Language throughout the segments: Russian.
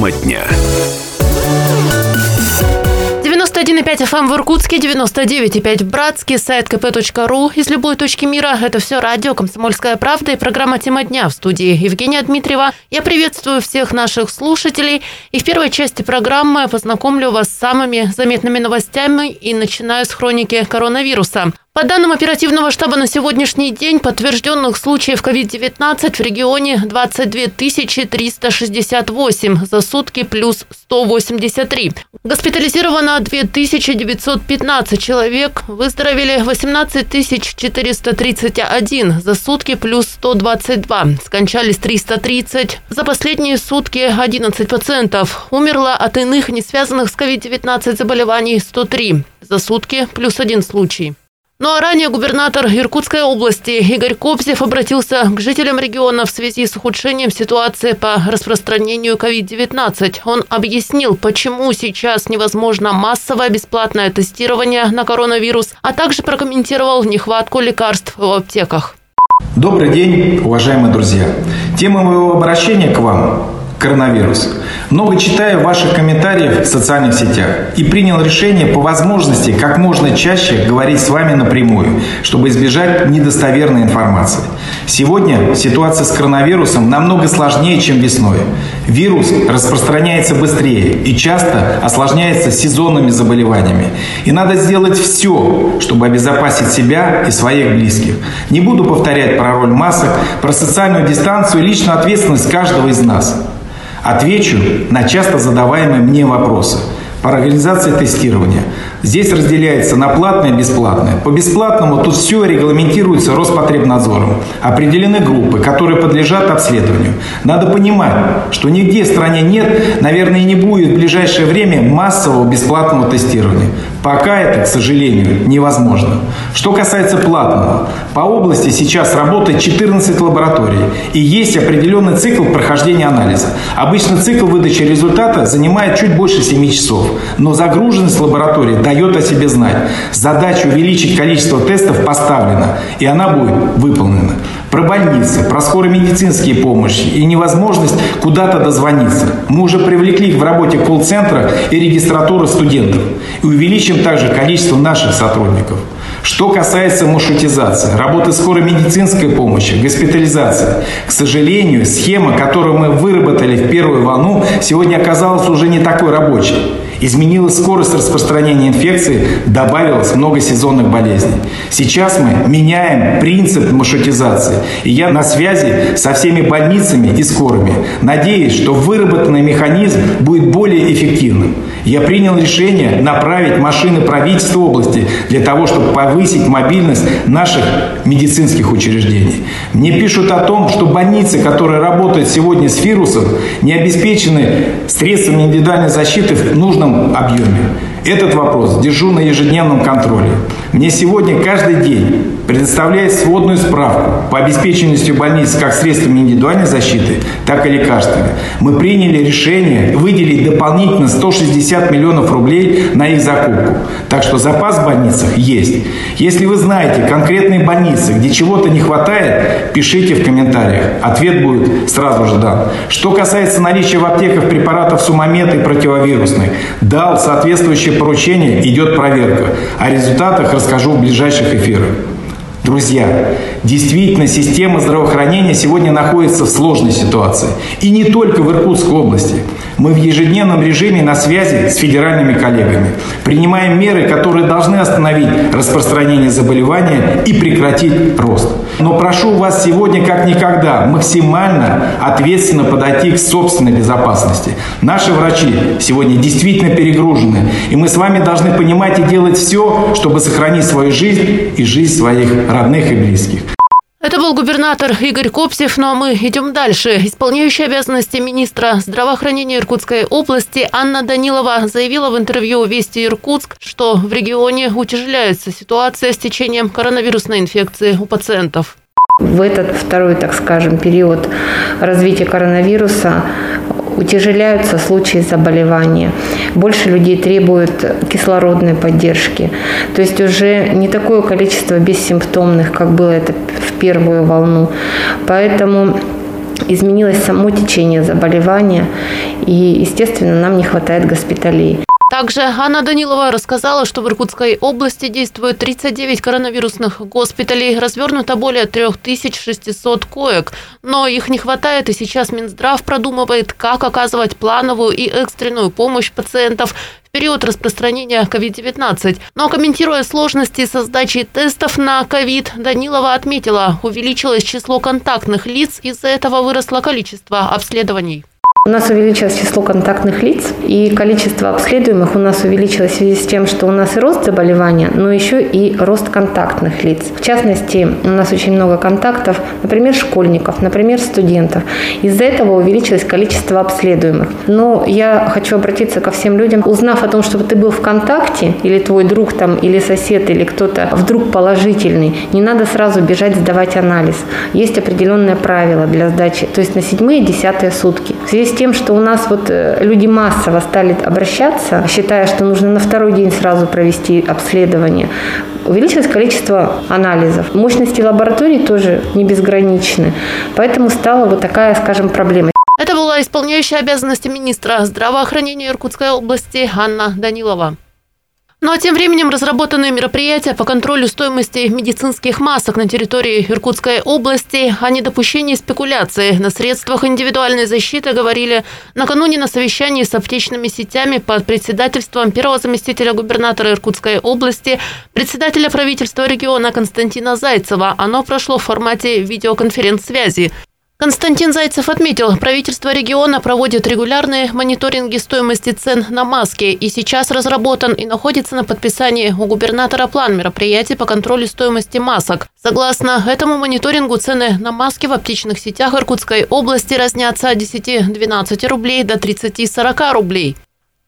Тема дня. 91,5 FM в Иркутске, 99,5 в Братске, сайт kp.ру. Из любой точки мира это все радио «Комсомольская правда» и программа «Тема дня» в студии Евгения Дмитриева. Я приветствую всех наших слушателей. И в первой части программы познакомлю вас с самыми заметными новостями и начинаю с хроники коронавируса. По данным оперативного штаба на сегодняшний день подтвержденных случаев COVID-19 в регионе 22 368, за сутки плюс 183. Госпитализировано 2915 человек, выздоровели 18 431, за сутки плюс 122. Скончались 330, за последние сутки 11 пациентов. Умерло от иных, не связанных с COVID-19 заболеваний 103, за сутки плюс один случай. Ну а ранее губернатор Иркутской области Игорь Кобзев обратился к жителям региона в связи с ухудшением ситуации по распространению COVID-19. Он объяснил, почему сейчас невозможно массовое бесплатное тестирование на коронавирус, а также прокомментировал нехватку лекарств в аптеках. Добрый день, уважаемые друзья. Тема моего обращения к вам коронавирус. Много читаю ваших комментариев в социальных сетях и принял решение по возможности как можно чаще говорить с вами напрямую, чтобы избежать недостоверной информации. Сегодня ситуация с коронавирусом намного сложнее, чем весной. Вирус распространяется быстрее и часто осложняется сезонными заболеваниями. И надо сделать все, чтобы обезопасить себя и своих близких. Не буду повторять про роль масок, про социальную дистанцию и личную ответственность каждого из нас. Отвечу на часто задаваемые мне вопросы по организации тестирования. Здесь разделяется на платное и бесплатное. По бесплатному тут все регламентируется Роспотребнадзором. Определены группы, которые подлежат обследованию. Надо понимать, что нигде в стране нет, наверное, и не будет в ближайшее время массового бесплатного тестирования. Пока это, к сожалению, невозможно. Что касается платного, по области сейчас работает 14 лабораторий и есть определенный цикл прохождения анализа. Обычно цикл выдачи результата занимает чуть больше 7 часов, но загруженность лаборатории дает о себе знать. Задача увеличить количество тестов поставлена, и она будет выполнена. Про больницы, про скорые медицинские помощи и невозможность куда-то дозвониться. Мы уже привлекли их в работе колл-центра и регистратуры студентов. И увеличим также количество наших сотрудников. Что касается маршрутизации, работы скорой медицинской помощи, госпитализации, к сожалению, схема, которую мы выработали в первую волну, сегодня оказалась уже не такой рабочей. Изменилась скорость распространения инфекции, добавилось много сезонных болезней. Сейчас мы меняем принцип маршрутизации. И я на связи со всеми больницами и скорыми. Надеюсь, что выработанный механизм будет более эффективным. Я принял решение направить машины правительства области для того, чтобы повысить мобильность наших медицинских учреждений. Мне пишут о том, что больницы, которые работают сегодня с вирусом, не обеспечены средствами индивидуальной защиты в нужном полном объеме. Этот вопрос держу на ежедневном контроле. Мне сегодня каждый день предоставляет сводную справку по обеспеченности больниц как средствами индивидуальной защиты, так и лекарствами. Мы приняли решение выделить дополнительно 160 миллионов рублей на их закупку. Так что запас в больницах есть. Если вы знаете конкретные больницы, где чего-то не хватает, пишите в комментариях. Ответ будет сразу же дан. Что касается наличия в аптеках препаратов сумомет и противовирусных, дал соответствующее поручение, идет проверка. О результатах расскажу в ближайших эфирах. Друзья, действительно, система здравоохранения сегодня находится в сложной ситуации. И не только в Иркутской области. Мы в ежедневном режиме на связи с федеральными коллегами. Принимаем меры, которые должны остановить распространение заболевания и прекратить рост. Но прошу вас сегодня, как никогда, максимально ответственно подойти к собственной безопасности. Наши врачи сегодня действительно перегружены. И мы с вами должны понимать и делать все, чтобы сохранить свою жизнь и жизнь своих родных и близких. Это был губернатор Игорь Копсев, но мы идем дальше. Исполняющая обязанности министра здравоохранения Иркутской области Анна Данилова заявила в интервью «Вести Иркутск», что в регионе утяжеляется ситуация с течением коронавирусной инфекции у пациентов. В этот второй, так скажем, период развития коронавируса утяжеляются случаи заболевания. Больше людей требуют кислородной поддержки. То есть уже не такое количество бессимптомных, как было это первую волну. Поэтому изменилось само течение заболевания, и, естественно, нам не хватает госпиталей. Также Анна Данилова рассказала, что в Иркутской области действует 39 коронавирусных госпиталей, развернуто более 3600 коек. Но их не хватает, и сейчас Минздрав продумывает, как оказывать плановую и экстренную помощь пациентов в период распространения COVID-19. Но комментируя сложности со сдачей тестов на COVID, Данилова отметила, увеличилось число контактных лиц, из-за этого выросло количество обследований. У нас увеличилось число контактных лиц, и количество обследуемых у нас увеличилось в связи с тем, что у нас и рост заболевания, но еще и рост контактных лиц. В частности, у нас очень много контактов, например, школьников, например, студентов. Из-за этого увеличилось количество обследуемых. Но я хочу обратиться ко всем людям, узнав о том, что ты был в контакте, или твой друг там, или сосед, или кто-то вдруг положительный, не надо сразу бежать сдавать анализ. Есть определенное правило для сдачи, то есть на седьмые и десятые сутки. В связи с тем, что у нас вот э, люди массово стали обращаться, считая, что нужно на второй день сразу провести обследование, увеличилось количество анализов. Мощности лабораторий тоже не безграничны. Поэтому стала вот такая, скажем, проблема. Это была исполняющая обязанности министра здравоохранения Иркутской области Анна Данилова. Ну а тем временем разработанные мероприятия по контролю стоимости медицинских масок на территории Иркутской области о недопущении спекуляции на средствах индивидуальной защиты говорили накануне на совещании с аптечными сетями под председательством первого заместителя губернатора Иркутской области, председателя правительства региона Константина Зайцева. Оно прошло в формате видеоконференц-связи. Константин Зайцев отметил, правительство региона проводит регулярные мониторинги стоимости цен на маски и сейчас разработан и находится на подписании у губернатора план мероприятий по контролю стоимости масок. Согласно этому мониторингу цены на маски в аптечных сетях Иркутской области разнятся от 10-12 рублей до 30-40 рублей.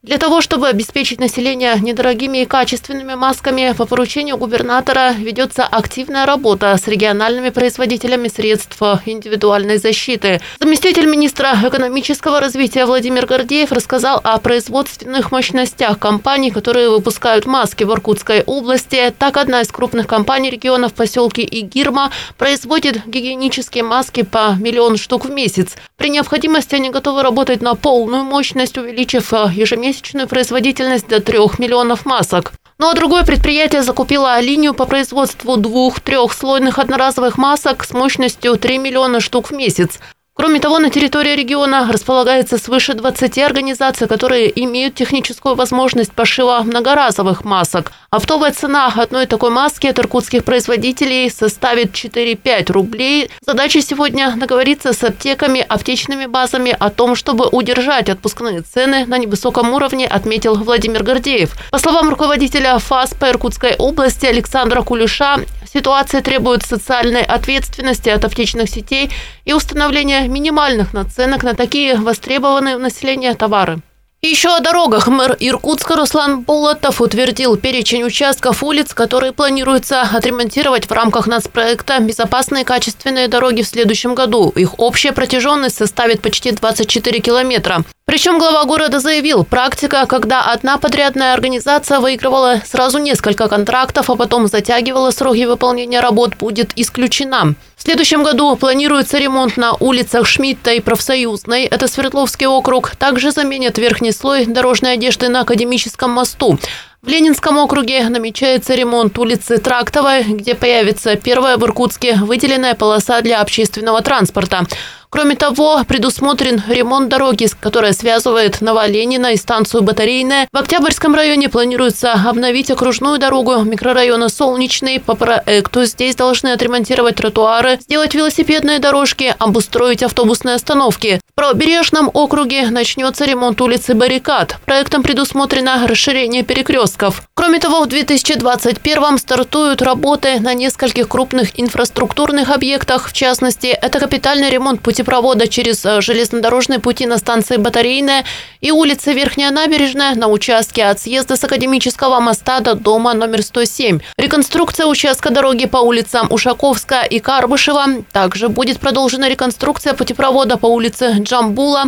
Для того, чтобы обеспечить население недорогими и качественными масками, по поручению губернатора ведется активная работа с региональными производителями средств индивидуальной защиты. Заместитель министра экономического развития Владимир Гордеев рассказал о производственных мощностях компаний, которые выпускают маски в Иркутской области. Так, одна из крупных компаний региона в поселке Игирма производит гигиенические маски по миллион штук в месяц. При необходимости они готовы работать на полную мощность, увеличив ежемесячно ежемесячную производительность до 3 миллионов масок. Ну а другое предприятие закупило линию по производству двух-трехслойных одноразовых масок с мощностью 3 миллиона штук в месяц. Кроме того, на территории региона располагается свыше 20 организаций, которые имеют техническую возможность пошива многоразовых масок. Оптовая цена одной такой маски от иркутских производителей составит 4-5 рублей. Задача сегодня договориться с аптеками, аптечными базами о том, чтобы удержать отпускные цены на невысоком уровне, отметил Владимир Гордеев. По словам руководителя ФАС по Иркутской области Александра Кулеша, Ситуация требует социальной ответственности от аптечных сетей и установления минимальных наценок на такие востребованные у населения товары. Еще о дорогах. Мэр Иркутска Руслан Болотов утвердил перечень участков улиц, которые планируется отремонтировать в рамках нацпроекта «Безопасные качественные дороги» в следующем году. Их общая протяженность составит почти 24 километра. Причем глава города заявил, практика, когда одна подрядная организация выигрывала сразу несколько контрактов, а потом затягивала сроки выполнения работ, будет исключена. В следующем году планируется ремонт на улицах Шмидта и Профсоюзной. Это Свердловский округ. Также заменят верхний слой дорожной одежды на Академическом мосту. В Ленинском округе намечается ремонт улицы Трактовой, где появится первая в Иркутске выделенная полоса для общественного транспорта. Кроме того, предусмотрен ремонт дороги, которая связывает Новоленина и станцию Батарейная. В Октябрьском районе планируется обновить окружную дорогу микрорайона Солнечный. По проекту здесь должны отремонтировать тротуары, сделать велосипедные дорожки, обустроить автобусные остановки. В правобережном округе начнется ремонт улицы Баррикад. Проектом предусмотрено расширение перекрестков. Кроме того, в 2021 стартуют работы на нескольких крупных инфраструктурных объектах. В частности, это капитальный ремонт пути путепровода через э, железнодорожные пути на станции Батарейная и улица Верхняя Набережная на участке от съезда с Академического моста до дома номер 107. Реконструкция участка дороги по улицам Ушаковская и Карбышева. Также будет продолжена реконструкция путепровода по улице Джамбула.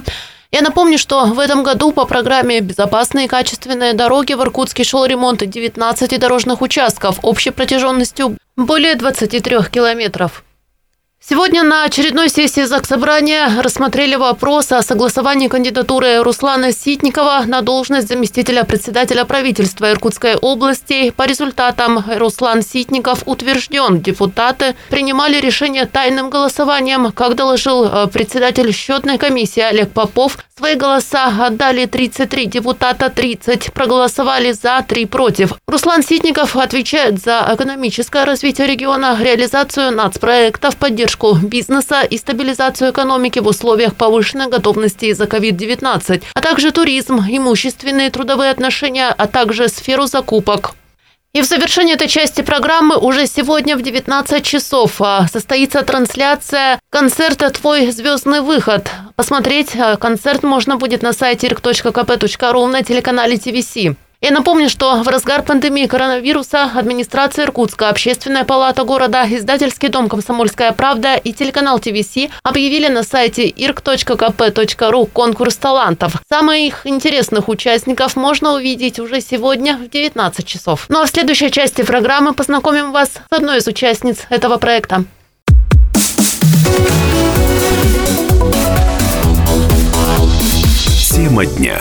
Я напомню, что в этом году по программе «Безопасные и качественные дороги» в Иркутске шел ремонт 19 дорожных участков общей протяженностью более 23 километров. Сегодня на очередной сессии Заксобрания рассмотрели вопрос о согласовании кандидатуры Руслана Ситникова на должность заместителя председателя правительства Иркутской области. По результатам Руслан Ситников утвержден. Депутаты принимали решение тайным голосованием. Как доложил э, председатель счетной комиссии Олег Попов, свои голоса отдали 33 депутата, 30 проголосовали за, 3 против. Руслан Ситников отвечает за экономическое развитие региона, реализацию нацпроектов, поддержку поддержку бизнеса и стабилизацию экономики в условиях повышенной готовности из-за COVID-19, а также туризм, имущественные трудовые отношения, а также сферу закупок. И в завершении этой части программы уже сегодня в 19 часов а, состоится трансляция концерта «Твой звездный выход». Посмотреть а, концерт можно будет на сайте irk.kp.ru на телеканале ТВС. Я напомню, что в разгар пандемии коронавируса администрация Иркутска, Общественная палата города, издательский дом «Комсомольская правда» и телеканал ТВС объявили на сайте irk.kp.ru конкурс талантов. Самых интересных участников можно увидеть уже сегодня в 19 часов. Ну а в следующей части программы познакомим вас с одной из участниц этого проекта. Тема дня.